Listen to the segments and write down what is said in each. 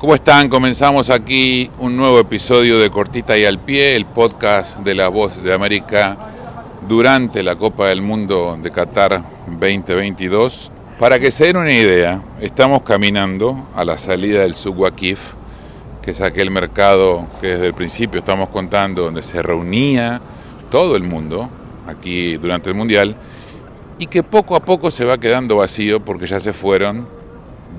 ¿Cómo están? Comenzamos aquí un nuevo episodio de Cortita y al Pie, el podcast de la Voz de América durante la Copa del Mundo de Qatar 2022. Para que se den una idea, estamos caminando a la salida del Suwakif, que es aquel mercado que desde el principio estamos contando, donde se reunía todo el mundo aquí durante el Mundial, y que poco a poco se va quedando vacío porque ya se fueron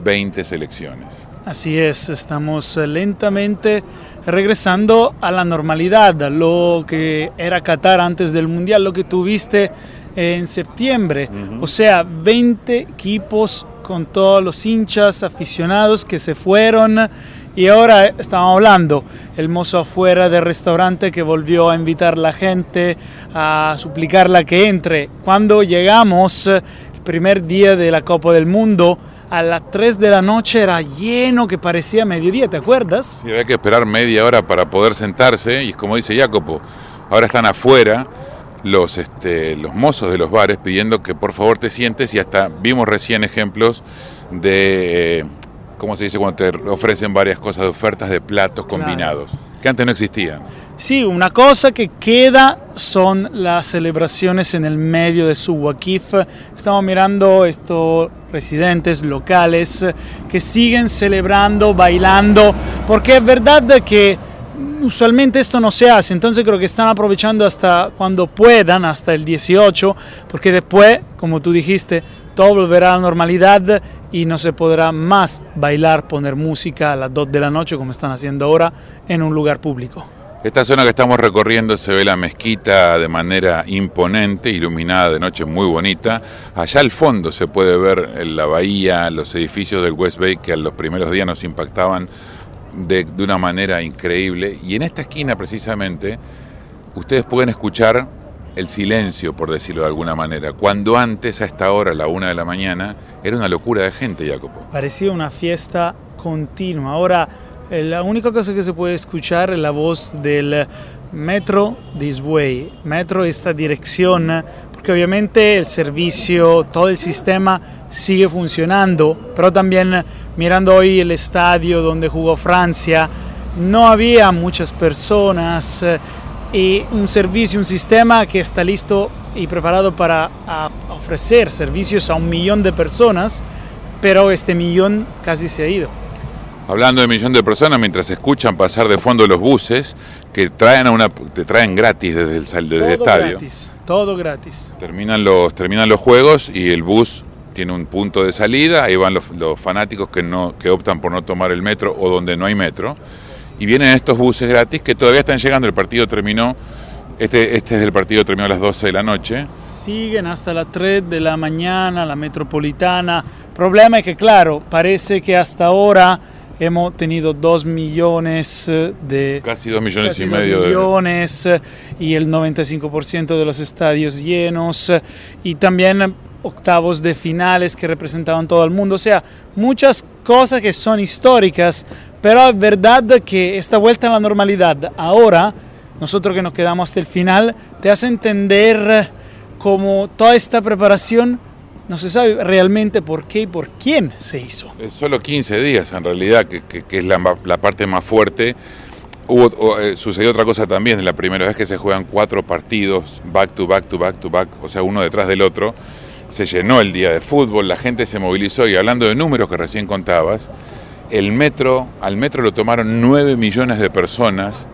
20 selecciones. Así es, estamos eh, lentamente regresando a la normalidad, lo que era Qatar antes del Mundial, lo que tuviste en septiembre. O sea, 20 equipos con todos los hinchas aficionados que se fueron. Y ahora estamos hablando, el mozo afuera del restaurante que volvió a invitar a la gente, a suplicarla que entre. Cuando llegamos, el primer día de la Copa del Mundo, a las 3 de la noche era lleno que parecía mediodía, ¿te acuerdas? Sí, había que esperar media hora para poder sentarse y como dice Jacopo, ahora están afuera los, este, los mozos de los bares pidiendo que por favor te sientes y hasta vimos recién ejemplos de, eh, ¿cómo se dice? Cuando te ofrecen varias cosas de ofertas de platos combinados, que antes no existían. Sí, una cosa que queda son las celebraciones en el medio de su Wakif. Estamos mirando estos residentes locales que siguen celebrando, bailando, porque es verdad que usualmente esto no se hace, entonces creo que están aprovechando hasta cuando puedan, hasta el 18, porque después, como tú dijiste, todo volverá a la normalidad y no se podrá más bailar, poner música a las 2 de la noche como están haciendo ahora en un lugar público. Esta zona que estamos recorriendo se ve la mezquita de manera imponente, iluminada de noche muy bonita. Allá al fondo se puede ver la bahía, los edificios del West Bay que a los primeros días nos impactaban de, una manera increíble. Y en esta esquina precisamente ustedes pueden escuchar el silencio, por decirlo de alguna manera, cuando antes, a esta hora, a la una de la mañana, era una locura de gente, Jacopo. Parecía una fiesta continua. Ahora eh, la única cosa que se puede escuchar es la voz del Metro This Way, Metro esta dirección, porque obviamente el servicio, todo el sistema sigue funcionando, pero también mirando hoy el estadio donde jugó Francia, no había muchas personas eh, y un servicio, un sistema que está listo y preparado para ofrecer servicios a un millón de personas, pero este millón casi se ha ido. Hablando de millón de personas, mientras escuchan pasar de fondo los buses que traen a una, te traen gratis desde el, desde todo el estadio. Gratis, todo gratis. Terminan los, terminan los juegos y el bus tiene un punto de salida, ahí van los, los, fanáticos que, no, que optan por no tomar el metro o donde no hay metro. Y vienen estos buses gratis que todavía están llegando, el partido terminó, este, este es el partido terminó a las 12 de la noche. Siguen hasta las 3 de la mañana, la metropolitana. El problema es que, claro, parece que hasta ahora hemos tenido 2 millones de... Casi 2 millones casi y medio millones y el 95% de los estadios llenos y también octavos de finales que representaban todo el mundo. O sea, muchas cosas que son históricas, pero es verdad que esta vuelta a la normalidad ahora, nosotros que nos quedamos hasta el final, te hace entender cómo toda esta preparación no se sabe realmente por qué y por quién se hizo. Solo 15 días en realidad, que, es la, parte más fuerte. Eh, sucedió otra cosa también, la primera vez que se juegan cuatro partidos, back to back to back to back, o sea, uno detrás del otro. Se llenó el día de fútbol, la gente se movilizó y hablando de números que recién contabas, el metro, al metro lo tomaron 9 millones de personas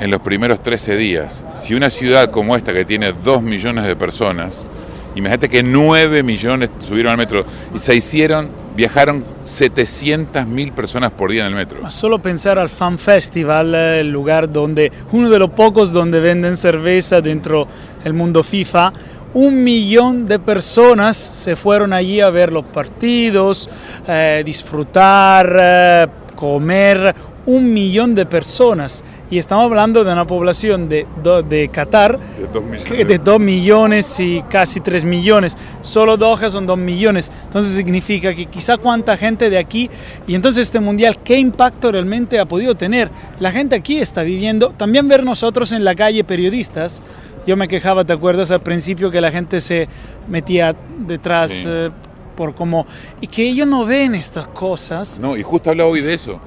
en los primeros 13 días. Si una ciudad como esta que tiene 2 millones de personas, Imagínate que 9 millones subieron al metro y se hicieron, viajaron 700 mil personas por día en el metro. Solo pensar al Fan Festival, el lugar donde, uno de los pocos donde venden cerveza dentro el mundo FIFA, un millón de personas se fueron allí a ver los partidos, eh, disfrutar, eh, comer, un millón de personas. Y estamos hablando de una población de, de Qatar De dos millones. de 2 millones y casi 3 millones. Solo Doha son 2 millones. Entonces significa que quizá cuánta gente de aquí y entonces este mundial, ¿qué impacto realmente ha podido tener? La gente aquí está viviendo, también ver nosotros en la calle periodistas. Yo me quejaba, ¿te acuerdas al principio que la gente se metía detrás Sí. eh, por como... Y que ellos no ven estas cosas. No, y justo hablaba hoy de eso,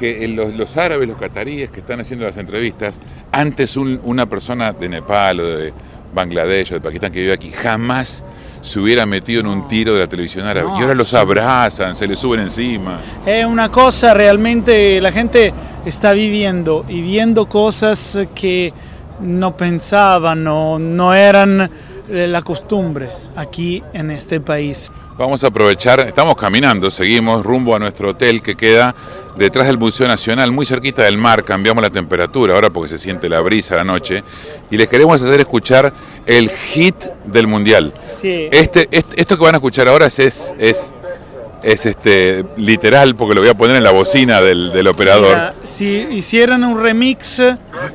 que los, los, árabes, los cataríes que están haciendo las entrevistas, antes un, una persona de Nepal o de Bangladesh o de Pakistán que vive aquí, jamás se hubiera metido en un tiro de la televisión árabe. No, y ahora los abrazan, se les suben encima. Es una cosa realmente, la gente está viviendo y viendo cosas que no pensaban, no, no eran la costumbre aquí en este país. Vamos a aprovechar, estamos caminando, seguimos rumbo a nuestro hotel que queda detrás del Museo Nacional, muy cerquita del mar, cambiamos la temperatura ahora porque se siente la brisa la noche y les queremos hacer escuchar el hit del Mundial. Sí. Este, este, esto que van a escuchar ahora es, es, es, es este, literal porque lo voy a poner en la bocina del, del operador. Mira, si hicieran un remix,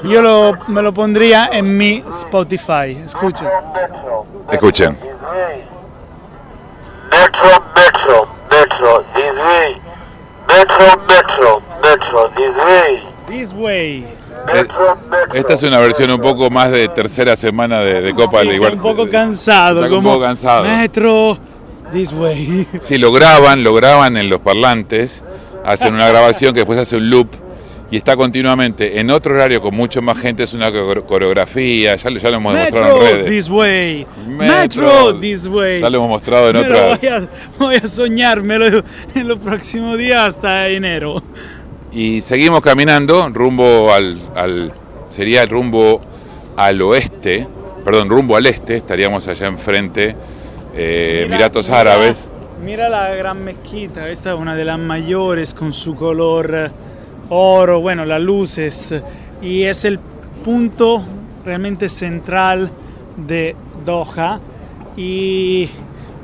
yo lo, me lo pondría en mi Spotify. Escuchen. Escuchen. Metro, metro, metro, this way. Metro, metro, metro, this way. This way. Metro, metro. Esta es una versión un poco más de tercera semana de, de Copa Sí, de está un poco cansado. Está un como poco cansado. Metro, this way. Sí, lo graban, lo graban en los parlantes, hacen una grabación que después hace un loop y está continuamente en otro horario con mucho más gente, es una core- coreografía, ya, lo- ya lo hemos Metro, en redes. this way. Metro, Metro, this way. Ya lo hemos mostrado en otras. voy, a, voy a soñármelo en los próximos días hasta enero. Y seguimos caminando rumbo al, al- sería el rumbo al oeste, perdón, rumbo al este, estaríamos allá enfrente, eh, Mira- Emiratos mira- Árabes. Mira la gran mezquita, esta es una de las mayores con su color oro, bueno, las luces, y es el punto realmente central de Doha. Y,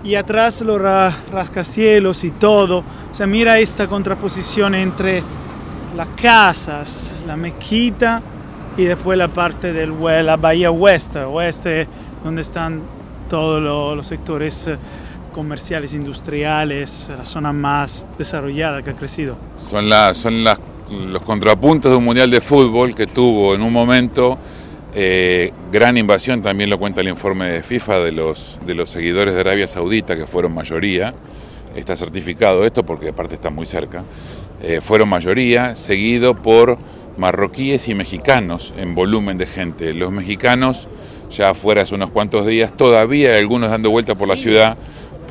y atrás los ra- rascacielos y todo. O sea, mira esta contraposición entre las casas, la mezquita y después la parte de la bahía oeste, oeste donde están todos lo- los sectores eh, comerciales, industriales, la zona más desarrollada que ha crecido. Son, la- son las- los contrapuntos de un mundial de fútbol que tuvo en un momento eh, gran invasión, también lo cuenta el informe de FIFA de los, de los seguidores de Arabia Saudita, que fueron mayoría, está certificado esto porque aparte está muy cerca, eh, fueron mayoría, seguido por marroquíes y mexicanos en volumen de gente. Los mexicanos, ya afuera hace unos cuantos días, todavía hay algunos dando vuelta por la ciudad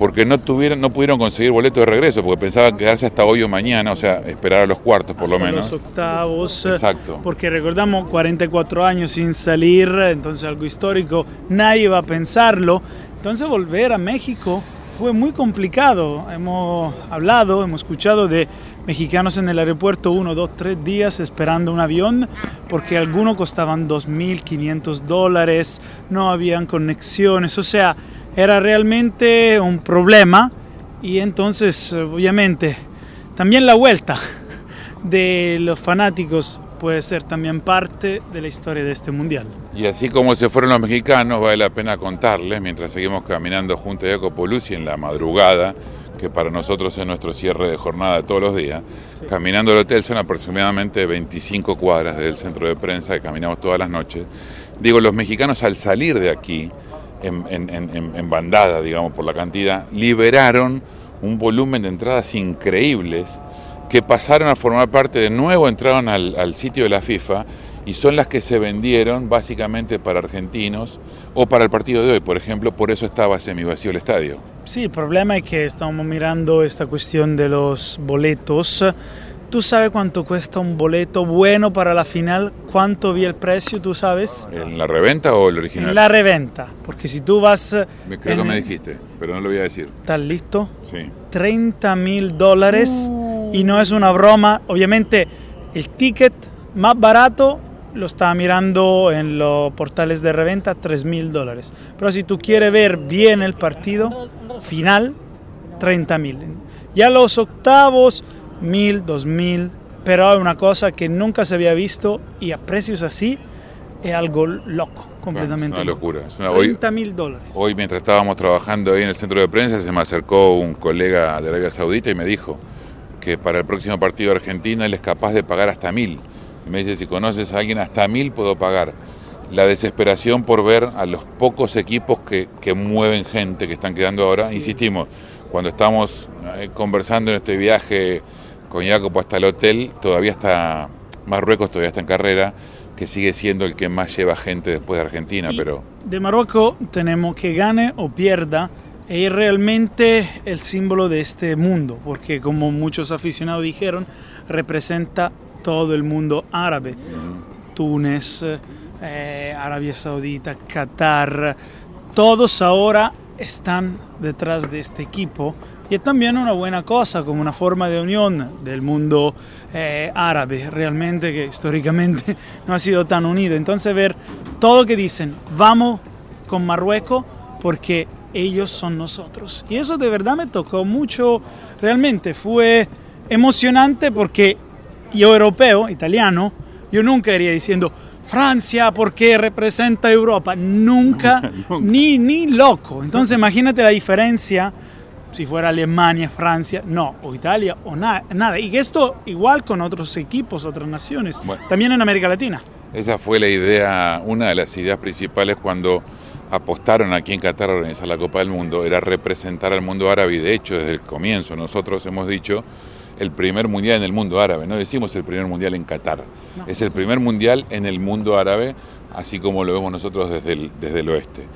porque no tuvieron, no pudieron conseguir boleto de regreso, porque pensaban quedarse hasta hoy o mañana, o sea, esperar a los cuartos por lo Hasta menos. Los octavos. Exacto. Porque recordamos 44 años sin salir, entonces algo histórico, nadie va a pensarlo. Entonces volver a México fue muy complicado. Hemos hablado, hemos escuchado de mexicanos en el aeropuerto uno, dos, tres días esperando un avión porque algunos costaban 2.500 dólares, no habían conexiones, o sea, era realmente un problema y entonces obviamente también la vuelta de los fanáticos puede ser también parte de la historia de este mundial. Y así como se fueron los mexicanos, vale la pena contarles, mientras seguimos caminando junto a Jaco Polucci en la madrugada, que para nosotros es nuestro cierre de jornada todos los días, caminando al hotel son aproximadamente 25 cuadras del centro de prensa que caminamos todas las noches. Digo, los mexicanos al salir de aquí, en, bandada, digamos, por la cantidad, liberaron un volumen de entradas increíbles que pasaron a formar parte de nuevo, entraron al, al sitio de la FIFA y son las que se vendieron básicamente para argentinos o para el partido de hoy, por ejemplo, por eso estaba semivacío el estadio. Sí, el problema es que estamos mirando esta cuestión de los boletos. ¿Tú sabes cuánto cuesta un boleto bueno para la final? ¿Cuánto vi el precio? ¿Tú sabes? ¿En la reventa o el original? En la reventa. Porque si tú vas... Me creo que me dijiste, pero no lo voy a decir. ¿Estás listo? Sí. 30 mil dólares y no es una broma. Obviamente el ticket más barato lo estaba mirando en los portales de reventa 3 mil dólares. Pero si tú quieres ver bien el partido final, 30 mil. Ya los octavos, mil, dos mil. Pero una cosa que nunca se había visto y a precios así es algo loco, completamente. es una locura. Es una- hoy, 30 mil dólares. hoy mientras estábamos trabajando ahí en el centro de prensa se me acercó un colega de Arabia Saudita y me dijo que para el próximo partido de Argentina él es capaz de pagar hasta mil. Y me dice, si conoces a alguien hasta mil puedo pagar. La desesperación por ver a los pocos equipos que, que mueven gente, que están quedando ahora. Sí. Insistimos, cuando estamos eh, conversando en este viaje con Jacopo hasta el hotel, todavía está, Marruecos todavía está en carrera, que sigue siendo el que más lleva gente después de Argentina, Y pero De Marruecos tenemos que gane o pierda, es realmente el símbolo de este mundo, porque como muchos aficionados dijeron, representa todo el mundo árabe. Túnez, eh, Arabia Saudita, Qatar, todos ahora están detrás de este equipo y es también una buena cosa, como una forma de unión del mundo eh, árabe, realmente que históricamente no ha sido tan unido. Entonces ver todo que dicen, vamos con Marruecos porque ellos son nosotros. Y eso de verdad me tocó mucho, realmente fue emocionante porque yo europeo, italiano, yo nunca iría diciendo Francia porque representa Europa, nunca, ni, ni loco. Entonces imagínate la diferencia si fuera Alemania, Francia, no, o Italia, o na- nada. Y esto igual con otros equipos, otras naciones, Bueno. también en América Latina. esa fue la idea, una de las ideas principales cuando apostaron aquí en Qatar a organizar la Copa del Mundo, era representar al mundo árabe y de hecho desde el comienzo nosotros hemos dicho el primer mundial en el mundo árabe, no decimos el primer mundial en Qatar, No. es el primer mundial en el mundo árabe, así como lo vemos nosotros desde el, desde el oeste.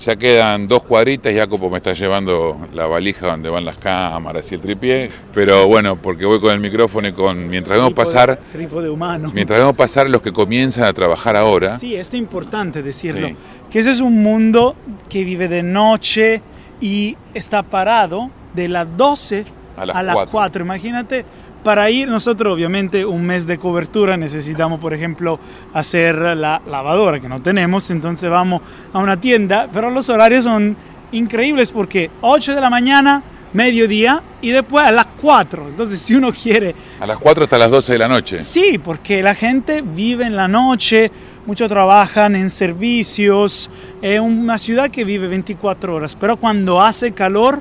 Ya quedan dos cuadritas, Jacopo me está llevando la valija donde van las cámaras y el tripié, pero bueno, porque voy con el micrófono y con mientras vemos pasar, trípode humano. mientras vemos pasar los que comienzan a trabajar ahora, Sí, esto es importante decirlo. Sí. Que ese es un mundo que vive de noche y está parado de las 12 A las a las 4. 4. Imagínate, para ir nosotros obviamente un mes de cobertura necesitamos, por ejemplo, hacer la lavadora que no tenemos, entonces vamos a una tienda, pero los horarios son increíbles porque 8 de la mañana, mediodía y después a las 4. Entonces si uno quiere a las 4 hasta las 12 de la noche. Sí, porque la gente vive en la noche, muchos trabajan en servicios, es una ciudad que vive 24 horas, pero cuando hace calor,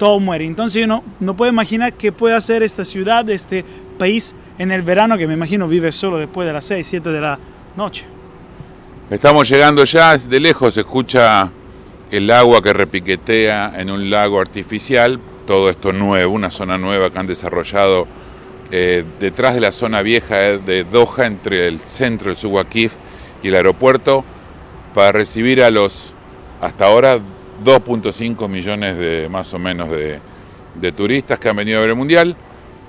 todo muere. Entonces uno no puede imaginar qué puede hacer esta ciudad, este país en el verano, que me imagino vive solo después de las 6, 7 de la noche. Estamos llegando ya, de lejos se escucha el agua que repiquetea en un lago artificial, todo esto nuevo, una zona nueva que han desarrollado eh, detrás de la zona vieja eh, de Doha, entre el centro, el Suwakif y el aeropuerto, para recibir a los, hasta ahora, 2.5 millones de más o menos de, de turistas que han venido a ver el Mundial.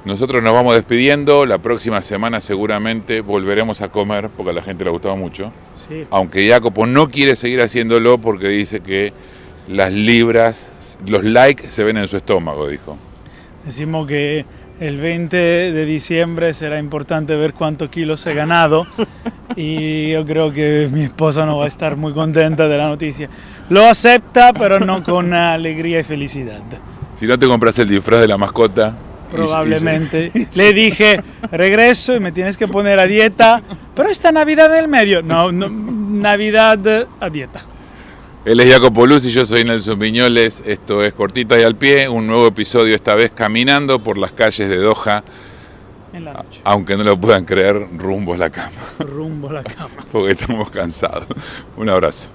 Nosotros nos vamos despidiendo, la próxima semana seguramente volveremos a comer, porque a la gente le ha gustado mucho Sí. aunque Jacopo no quiere seguir haciéndolo porque dice que las libras, los likes se ven en su estómago, dijo. Decimos que el 20 de diciembre será importante ver cuántos kilos he ganado y yo creo que mi esposa no va a estar muy contenta de la noticia. Lo acepta, pero no con alegría y felicidad. Si no te compras el disfraz de la mascota. y- Probablemente. Le dije, regreso y me tienes que poner a dieta, pero esta Navidad en el medio. No, no, Navidad a dieta. Él es Jacopo Luz y yo soy Nelson Viñoles. Esto es Cortita y al Pie, un nuevo episodio esta vez caminando por las calles de Doha, En la noche. aunque no lo puedan creer, rumbo a la cama, Rumbo a la cama. porque estamos cansados. Un abrazo.